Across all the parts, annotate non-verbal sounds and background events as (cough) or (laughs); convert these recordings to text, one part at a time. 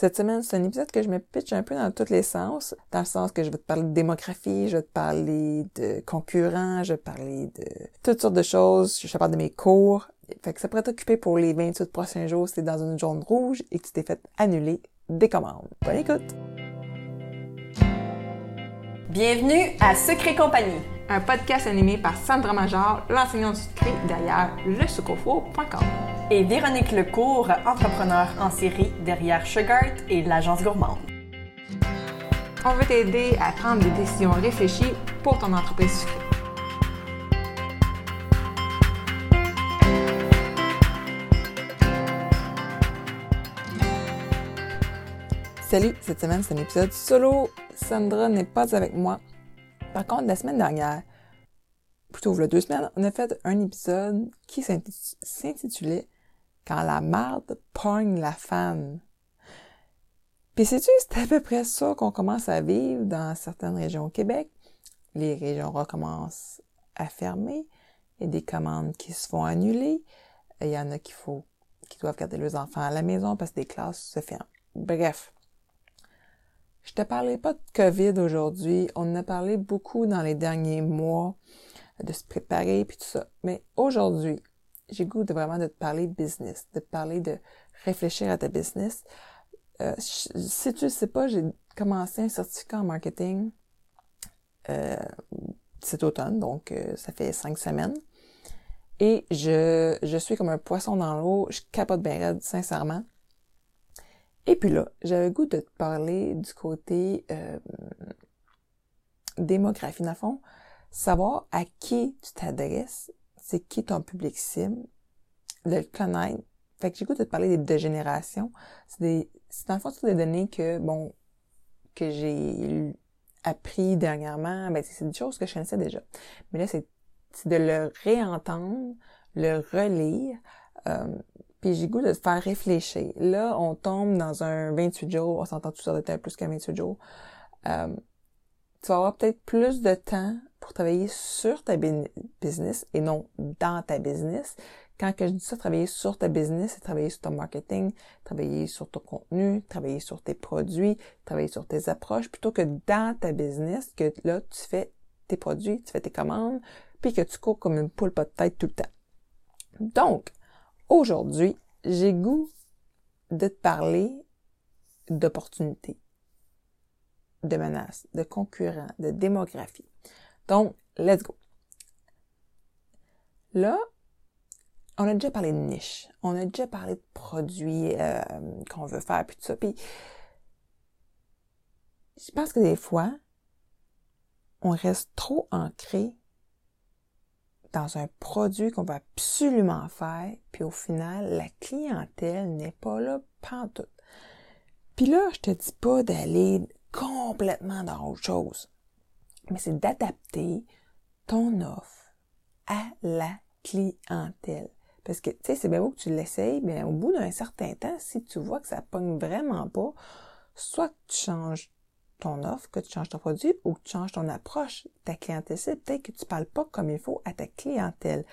Cette semaine, c'est un épisode que je me pitch un peu dans tous les sens, dans le sens que je vais te parler de démographie, je vais te parler de concurrents, je vais te parler de toutes sortes de choses, je te parle de mes cours. Fait que ça pourrait t'occuper pour les 28 prochains jours si t'es dans une zone rouge et que tu t'es fait annuler des commandes. Bonne écoute! Bienvenue à Secret Compagnie, un podcast animé par Sandra Major, l'enseignante du secret derrière lesucofo.com. Et Véronique Lecourt, entrepreneur en série derrière Sugart et l'agence gourmande. On veut t'aider à prendre des décisions réfléchies pour ton entreprise sucrée. Salut, cette semaine c'est un épisode solo. Sandra n'est pas avec moi. Par contre, la semaine dernière, plutôt il y a deux semaines, on a fait un épisode qui s'intitulait Quand la marde pogne la fan. Puis sais-tu, c'est à peu près ça qu'on commence à vivre dans certaines régions au Québec. Les régions recommencent à fermer. Il y a des commandes qui se font annuler. Il y en a qui faut, qui doivent garder leurs enfants à la maison parce que des classes se ferment. Bref. Je te parlais pas de COVID aujourd'hui. On en a parlé beaucoup dans les derniers mois de se préparer puis tout ça. Mais aujourd'hui, j'ai goût de vraiment de te parler business, de te parler de réfléchir à ta business. Euh, si tu ne sais pas, j'ai commencé un certificat en marketing euh, cet automne, donc euh, ça fait cinq semaines. Et je, je suis comme un poisson dans l'eau, je capote bien raide, sincèrement. Et puis là, j'avais goût de te parler du côté euh, démographie. Dans le fond, savoir à qui tu t'adresses, c'est qui ton public cible, de le connaître. Fait que j'ai goût de te parler des deux générations. C'est des, c'est dans le fond des données que, bon, que j'ai appris dernièrement. Ben, c'est des choses que je connaissais déjà. Mais là, c'est, c'est de le réentendre, le relire, euh, puis j'ai goût de te faire réfléchir. Là, on tombe dans un 28 jours, on s'entend tout ça de plus qu'un 28 jours. Euh, tu vas avoir peut-être plus de temps pour travailler sur ta business et non dans ta business. Quand que je dis ça, travailler sur ta business, c'est travailler sur ton marketing, travailler sur ton contenu, travailler sur tes produits, travailler sur tes approches, plutôt que dans ta business, que là, tu fais tes produits, tu fais tes commandes, puis que tu cours comme une poule pas de tête tout le temps. Donc, Aujourd'hui, j'ai goût de te parler d'opportunités, de menaces, de concurrents, de démographie. Donc, let's go. Là, on a déjà parlé de niche, on a déjà parlé de produits euh, qu'on veut faire, puis tout ça. Puis, je pense que des fois, on reste trop ancré dans un produit qu'on va absolument faire, puis au final, la clientèle n'est pas là pantoute. Puis là, je te dis pas d'aller complètement dans autre chose, mais c'est d'adapter ton offre à la clientèle. Parce que, tu sais, c'est bien beau que tu l'essayes, mais au bout d'un certain temps, si tu vois que ça pogne vraiment pas, soit que tu changes ton offre, que tu changes ton produit ou que tu changes ton approche. Ta clientèle, peut-être que tu parles pas comme il faut à ta clientèle.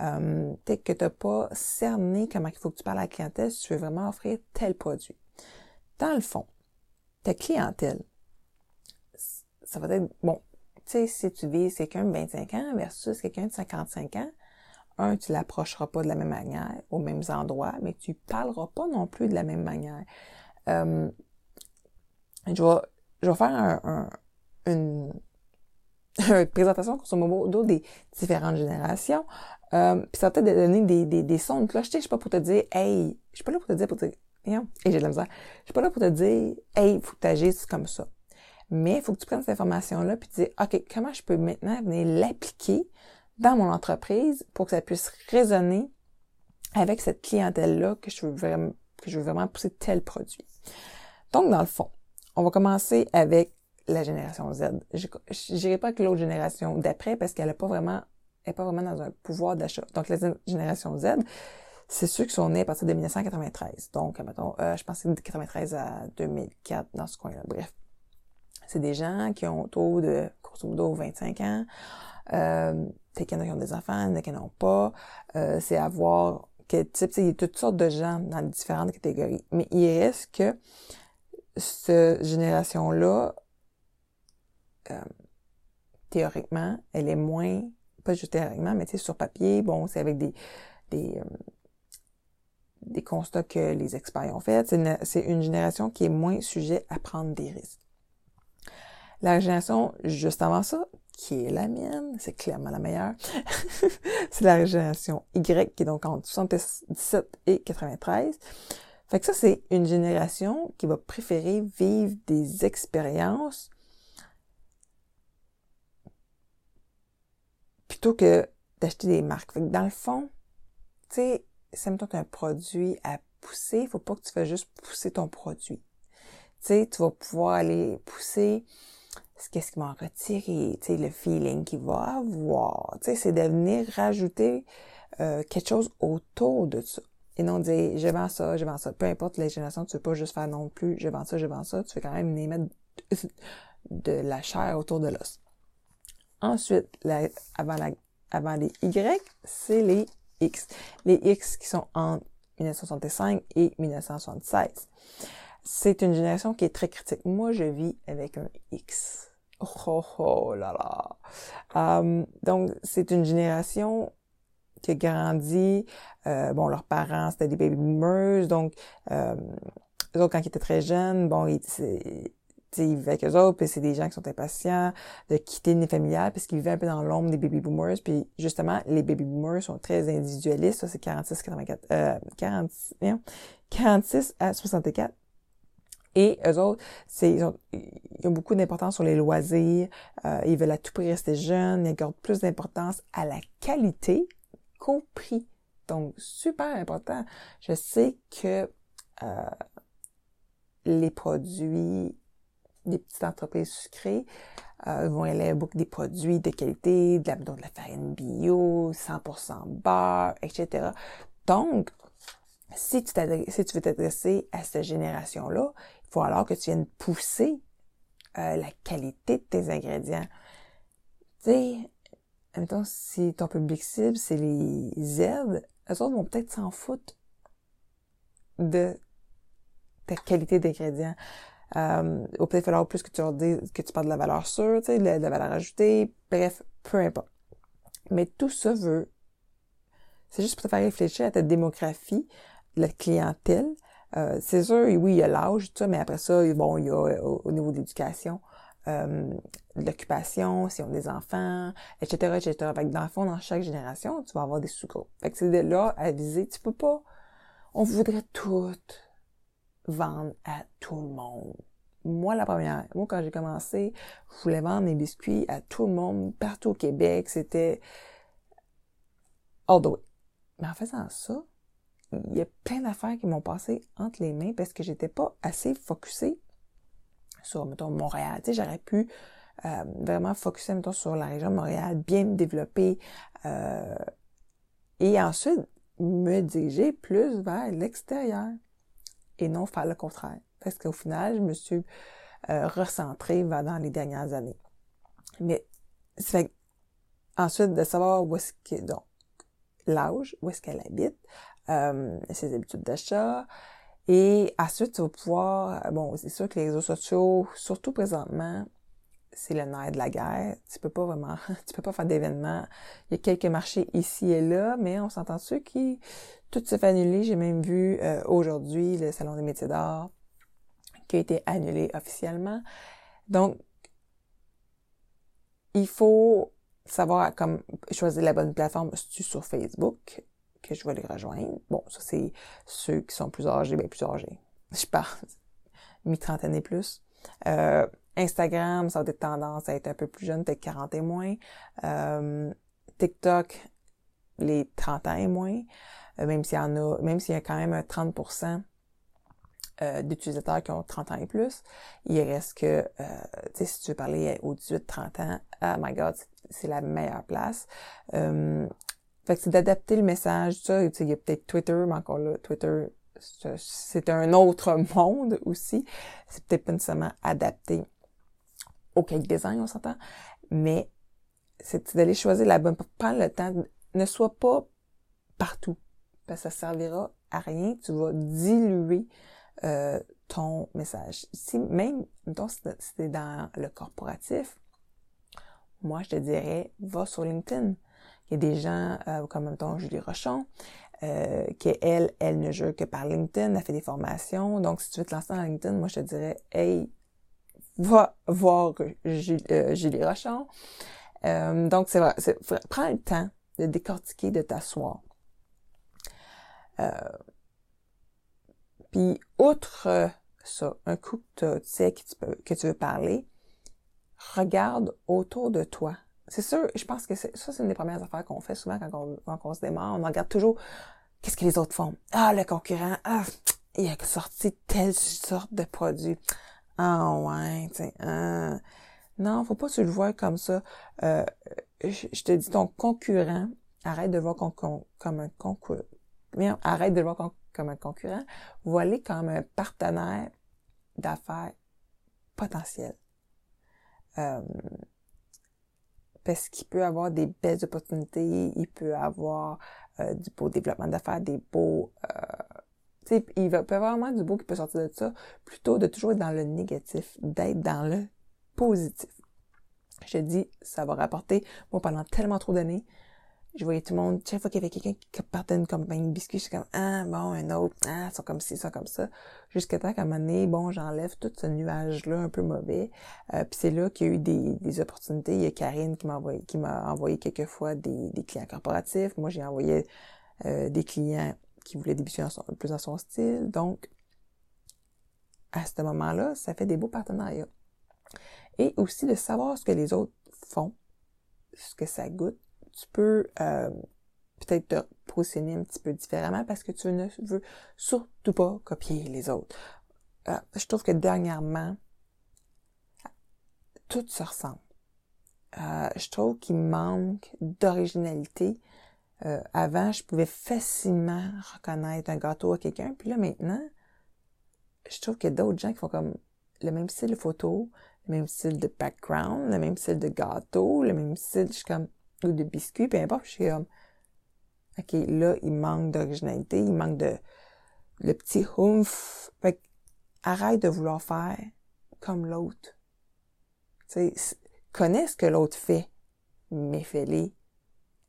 Euh, peut-être que tu n'as pas cerné comment il faut que tu parles à la clientèle si tu veux vraiment offrir tel produit. Dans le fond, ta clientèle, ça va être, bon, sais, si tu vises quelqu'un de 25 ans versus quelqu'un de 55 ans, un, tu l'approcheras pas de la même manière, aux mêmes endroits, mais tu parleras pas non plus de la même manière. Euh, je vais je vais faire un, une, (laughs) une présentation, grosso modo, des différentes générations. Euh, puis ça peut-être donner des, des, des sons de cloche. Je suis pas pour te dire, hey, je suis pas là pour te dire, pour te et j'ai de la misère. Je suis pas là pour te dire, hey, faut que tu agisses comme ça. Mais il faut que tu prennes cette information-là puis te dire, OK, comment je peux maintenant venir l'appliquer dans mon entreprise pour que ça puisse résonner avec cette clientèle-là que je veux vraiment, que je veux vraiment pousser tel produit. Donc, dans le fond, on va commencer avec la génération Z. Je n'irai pas avec l'autre génération d'après parce qu'elle n'est pas vraiment, est pas vraiment dans un pouvoir d'achat. Donc, la génération Z, c'est ceux qui sont nés à partir de 1993. Donc, mettons, euh, je pense que c'est de 93 à 2004 dans ce coin-là. Bref. C'est des gens qui ont autour de, grosso modo, 25 ans. Euh, qu'il y en a qui ont des enfants, il y en a qui n'en ont pas. Euh, c'est avoir quel type, il y a toutes sortes de gens dans différentes catégories. Mais il reste que cette génération-là, euh, théoriquement, elle est moins, pas juste théoriquement, mais sur papier, bon, c'est avec des, des, euh, des constats que les experts ont fait. C'est une, une, génération qui est moins sujet à prendre des risques. La génération juste avant ça, qui est la mienne, c'est clairement la meilleure, (laughs) c'est la génération Y, qui est donc entre 77 et 93. Fait que ça, c'est une génération qui va préférer vivre des expériences plutôt que d'acheter des marques. Fait que dans le fond, tu sais, si mettons un produit à pousser, faut pas que tu fasses juste pousser ton produit. Tu sais, tu vas pouvoir aller pousser qu'est-ce qui m'en retire tu sais, le feeling qu'il va avoir. Tu sais, c'est de venir rajouter euh, quelque chose autour de ça. Et non dire, je vends ça, je vends ça. Peu importe les générations, tu veux pas juste faire non plus, je vends ça, je vends ça. Tu fais quand même mettre (laughs) de la chair autour de l'os. Ensuite, avant, la, avant les Y, c'est les X. Les X qui sont entre 1965 et 1976. C'est une génération qui est très critique. Moi, je vis avec un X. Oh, oh, là là. Um, donc, c'est une génération qui a grandi. Euh, bon, leurs parents, c'était des baby boomers. Donc, euh, eux autres, quand ils étaient très jeunes, bon, ils, ils vivaient avec eux autres, puis c'est des gens qui sont impatients de quitter une familiale parce qu'ils vivaient un peu dans l'ombre des baby boomers. Puis justement, les baby boomers sont très individualistes. Ça, c'est 46, 84, euh, 46, 46 à 64. Et eux autres, c'est, ils, ont, ils ont beaucoup d'importance sur les loisirs. Euh, ils veulent à tout prix rester jeunes. Ils accordent plus d'importance à la qualité, compris. Donc, super important. Je sais que euh, les produits des petites entreprises sucrées euh, vont aller beaucoup des produits de qualité, de la, de la farine bio, 100% beurre, etc. Donc, si tu, si tu veux t'adresser à cette génération-là, il faut alors que tu viennes pousser euh, la qualité de tes ingrédients. Tu sais, mettons, si ton public cible, c'est les Z, eux autres vont peut-être s'en foutre de ta qualité d'ingrédients. Euh, ou peut-être falloir plus que tu leur dises que tu parles de la valeur sûre, tu sais, de la, valeur ajoutée, bref, peu importe. Mais tout ça veut, c'est juste pour te faire réfléchir à ta démographie, la clientèle. Euh, c'est sûr, oui, il y a l'âge, tout ça, mais après ça, bon, il y a au, niveau de l'éducation, euh, l'occupation, si on a des enfants, etc., etc. Fait que dans le fond, dans chaque génération, tu vas avoir des sous-groupes. Fait que c'est de là à viser. Tu peux pas, on voudrait tout vendre à tout le monde. Moi, la première, moi, quand j'ai commencé, je voulais vendre mes biscuits à tout le monde, partout au Québec. C'était all the way. Mais en faisant ça, il y a plein d'affaires qui m'ont passé entre les mains parce que j'étais pas assez focusée sur, mettons, Montréal. Tu sais, j'aurais pu euh, vraiment focuser, mettons, sur la région de Montréal, bien me développer euh, et ensuite me diriger plus vers l'extérieur et non faire le contraire. Parce qu'au final, je me suis euh, recentrée dans les dernières années. Mais c'est ensuite de savoir où est-ce que donc l'âge, où est-ce qu'elle habite, euh, ses habitudes d'achat. Et ensuite, tu vas pouvoir, bon, c'est sûr que les réseaux sociaux, surtout présentement, c'est le nerf de la guerre. Tu peux pas vraiment, (laughs) tu peux pas faire d'événements. Il y a quelques marchés ici et là, mais on s'entend dessus qui tout se fait annuler. J'ai même vu euh, aujourd'hui le salon des métiers d'art qui a été annulé officiellement. Donc, il faut savoir comme choisir la bonne plateforme. Si sur Facebook, que je vais les rejoindre. Bon, ça c'est ceux qui sont plus âgés, bien plus âgés. (laughs) Je parle mi-trentaine et plus. Euh, Instagram, ça a des tendances à être un peu plus jeune, peut-être 40 et moins. Euh, TikTok, les 30 ans et moins. Euh, même s'il y en a, même s'il y a quand même un 30% euh, d'utilisateurs qui ont 30 ans et plus, il reste que, tu sais, si tu veux parler aux 18-30 ans, oh my god, c'est la meilleure place. Fait que c'est d'adapter le message, ça, il y a peut-être Twitter, mais encore là, Twitter, c'est un autre (laughs) monde aussi. C'est peut-être pas nécessairement adapté au cake design, on s'entend, mais c'est d'aller choisir la bonne, prendre le temps, ne sois pas partout, parce que ça servira à rien, tu vas diluer euh, ton message. Si même, mettons, si c'est dans le corporatif, moi, je te dirais, va sur LinkedIn. Il y a des gens, euh, comme, mettons, Julie Rochon, euh, qui, elle, elle ne jure que par LinkedIn, elle fait des formations. Donc, si tu veux te lancer dans LinkedIn, moi, je te dirais, hey, va voir Julie, euh, Julie Rochon. Euh, donc, c'est vrai, prends le temps de décortiquer, de t'asseoir. Euh, puis, outre ça, un coup que tu sais que tu, que tu veux parler, regarde autour de toi. C'est sûr, je pense que ça, c'est une des premières affaires qu'on fait souvent quand on, quand on se démarre. On regarde toujours qu'est-ce que les autres font. Ah, le concurrent, ah, il a sorti telle sorte de produit. Ah ouais, tu sais, ah. Non, faut pas se le voir comme ça. Euh, je, te dis, ton concurrent, arrête de voir comme un concurrent. Arrête de le voir comme un concurrent. Vois-le comme un partenaire d'affaires potentiel. Euh, parce qu'il peut avoir des belles opportunités, il peut avoir euh, du beau développement d'affaires, des beaux... Euh, il va, peut avoir vraiment du beau qui peut sortir de ça, plutôt de toujours être dans le négatif, d'être dans le positif. Je dis, ça va rapporter, moi pendant tellement trop d'années, je voyais tout le monde, chaque fois qu'il y avait quelqu'un qui partait d'une compagnie de biscuits, je comme, ah, bon, un autre, ah, ça comme ci, ça comme ça. Jusqu'à temps qu'à un moment donné, bon, j'enlève tout ce nuage-là un peu mauvais. Euh, puis c'est là qu'il y a eu des, des opportunités. Il y a Karine qui m'a envoyé, qui m'a envoyé quelques fois des, des clients corporatifs. Moi, j'ai envoyé euh, des clients qui voulaient débuter plus dans son style. Donc, à ce moment-là, ça fait des beaux partenariats. Et aussi de savoir ce que les autres font, ce que ça goûte, tu peux euh, peut-être te positionner un petit peu différemment parce que tu ne veux surtout pas copier les autres. Euh, je trouve que dernièrement, tout se ressemble. Euh, je trouve qu'il manque d'originalité. avant, je pouvais facilement reconnaître un gâteau à quelqu'un, puis là maintenant, je trouve qu'il y a d'autres gens qui font comme le même style de photo, le même style de background, le même style de gâteau, le même style, je suis comme ou de biscuits, peu importe, je suis comme, OK, là, il manque d'originalité, il manque de, le petit humph. Fait arrête de vouloir faire comme l'autre. Tu sais, connais ce que l'autre fait, mais fais-les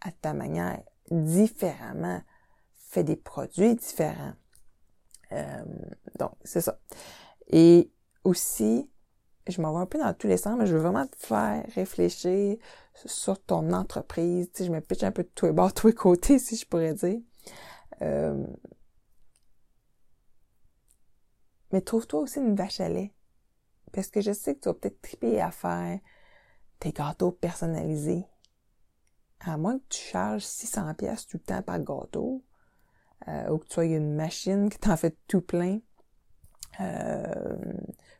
à ta manière, différemment. Fais des produits différents. Euh, donc, c'est ça. Et aussi, je m'en vais un peu dans tous les sens, mais je veux vraiment te faire réfléchir sur ton entreprise. Tu sais, je me pitch un peu de tous les bords, tous les côtés, si je pourrais dire. Euh, mais trouve-toi aussi une vache à lait. Parce que je sais que tu vas peut-être triper à faire tes gâteaux personnalisés. À moins que tu charges 600 pièces tout le temps par gâteau, euh, ou que tu aies une machine qui t'en fait tout plein. Euh,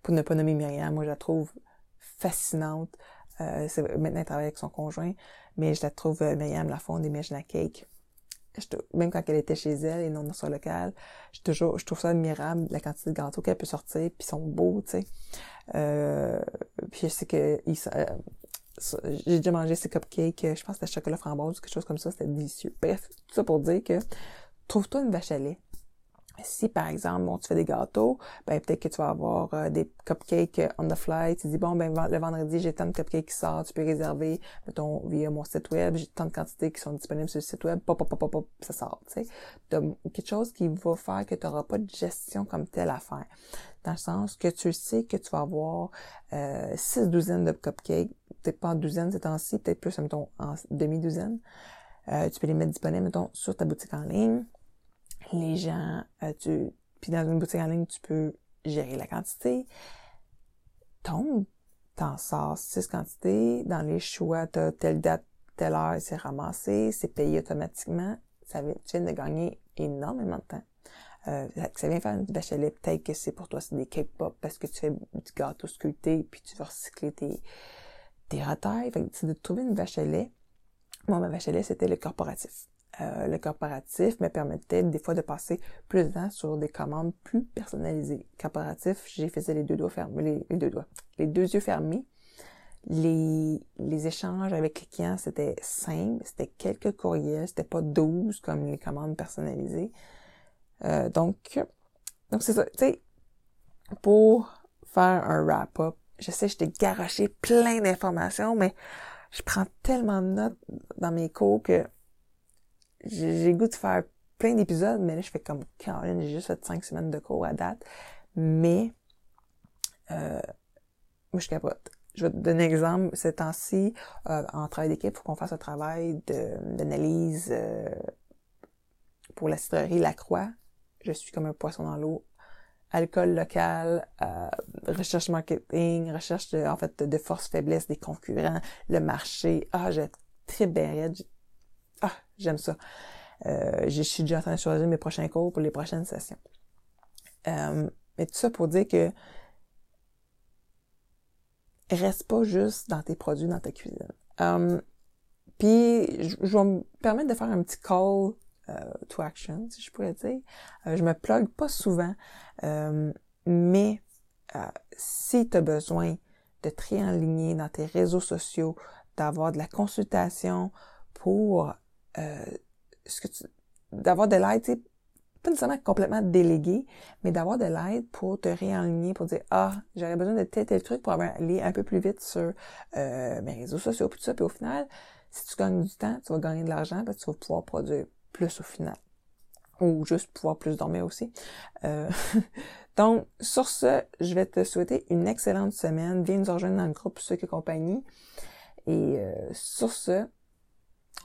pour ne pas nommer Myriam, moi je la trouve fascinante. Euh, maintenant, elle travaille avec son conjoint, mais je la trouve, euh, Myriam Lafond des Mèches Cake. même quand elle était chez elle et non dans son local, je, toujours, je trouve ça admirable, la quantité de gâteaux qu'elle peut sortir, puis ils sont beaux, tu sais. Euh, puis je sais que euh, j'ai déjà mangé ces cupcakes, je pense que c'était chocolat framboise ou quelque chose comme ça, c'était délicieux. Bref, tout ça pour dire que trouve-toi une vache à lait si par exemple bon tu fais des gâteaux ben peut-être que tu vas avoir euh, des cupcakes euh, on the fly. Tu dis bon ben le vendredi j'ai tant de cupcakes qui sortent tu peux réserver mettons via mon site web. J'ai tant de quantités qui sont disponibles sur le site web. Pop pop pop pop ça sort tu sais. Quelque chose qui va faire que tu n'auras pas de gestion comme telle à faire. Dans le sens que tu sais que tu vas avoir euh, six douzaines de cupcakes. Peut-être pas en douzaine ces temps-ci peut-être plus mettons en demi-douzaine euh, tu peux les mettre disponibles mettons sur ta boutique en ligne les gens, euh, tu, puis dans une boutique en ligne, tu peux gérer la quantité. Donc, t'en sors six quantités. Dans les choix, t'as telle date, telle heure, c'est ramassé, c'est payé automatiquement. Ça, tu viens de gagner énormément de temps. Euh, ça vient faire une bachelet, peut-être que c'est pour toi, c'est des cake pop parce que tu fais du gâteau sculpté puis tu vas recycler tes, tes retailles. Fait que c'est de trouver une bachelet. Moi, ma bachelet, c'était le corporatif. Euh, le corporatif me permettait des fois de passer plus de temps sur des commandes plus personnalisées. Corporatif, j'ai faisais les deux doigts fermés, les, deux doigts, les deux yeux fermés. Les, les échanges avec les clients, c'était simple, c'était quelques courriels, c'était pas 12 comme les commandes personnalisées. Euh, donc, donc c'est ça, tu sais, pour faire un wrap-up, je sais, je t'ai garoché plein d'informations, mais je prends tellement de notes dans mes cours que j'ai goût de faire plein d'épisodes, mais là, je fais comme Caroline, j'ai juste fait cinq semaines de cours à date. Mais, euh, moi, je capote. Je vais te donner un exemple. Ces temps-ci, euh, en travail d'équipe, il faut qu'on fasse un travail d'analyse euh, pour la cidrerie Lacroix. Je suis comme un poisson dans l'eau alcool local, euh, recherche marketing, recherche de, en fait de force faiblesse des concurrents, le marché. Ah, j'ai très bien Ah, j'aime ça. Euh, je suis déjà en train de choisir mes prochains cours pour les prochaines sessions. Euh, mais tout ça pour dire que reste pas juste dans tes produits, dans ta cuisine. Euh, puis, je, vais me permettre de faire un petit call to action, si je pourrais dire. Euh, je me plug pas souvent, mais si tu as besoin de te réaligner dans tes réseaux sociaux, d'avoir de la consultation pour ce que tu d'avoir de l'aide, pas nécessairement complètement délégué, mais d'avoir de l'aide pour te réaligner, pour dire ah j'aurais besoin de tel tel truc pour aller un peu plus vite sur mes réseaux sociaux puis tout ça, puis au final si tu gagnes du temps, tu vas gagner de l'argent, parce tu vas pouvoir produire plus au final. Ou juste pouvoir plus dormir aussi. Euh, (laughs) donc, sur ce, je vais te souhaiter une excellente semaine. Viens nous rejoindre dans le groupe Ceux qui compagnie. Et euh, sur ce,